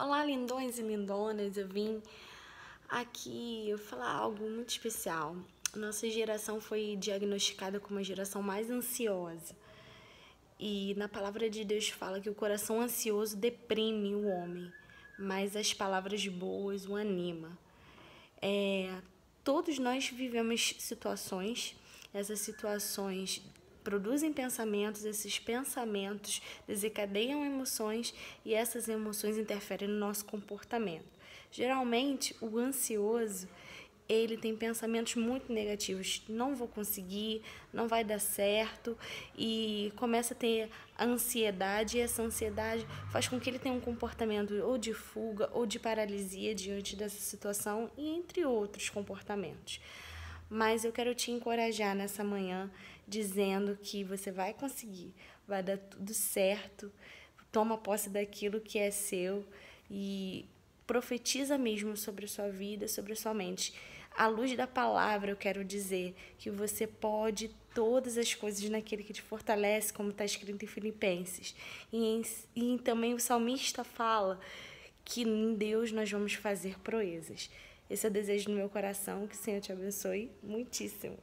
Olá, lindões e lindonas. Eu vim aqui falar algo muito especial. Nossa geração foi diagnosticada como a geração mais ansiosa. E na palavra de Deus fala que o coração ansioso deprime o homem, mas as palavras boas o anima. É, todos nós vivemos situações, essas situações produzem pensamentos, esses pensamentos desencadeiam emoções e essas emoções interferem no nosso comportamento. Geralmente, o ansioso ele tem pensamentos muito negativos. Não vou conseguir, não vai dar certo e começa a ter ansiedade e essa ansiedade faz com que ele tenha um comportamento ou de fuga ou de paralisia diante dessa situação e entre outros comportamentos. Mas eu quero te encorajar nessa manhã dizendo que você vai conseguir, vai dar tudo certo. Toma posse daquilo que é seu e profetiza mesmo sobre a sua vida, sobre a sua mente. À luz da palavra, eu quero dizer que você pode todas as coisas naquele que te fortalece, como está escrito em Filipenses. E, em, e também o salmista fala que em Deus nós vamos fazer proezas. Esse é o desejo do meu coração, que o Senhor te abençoe muitíssimo.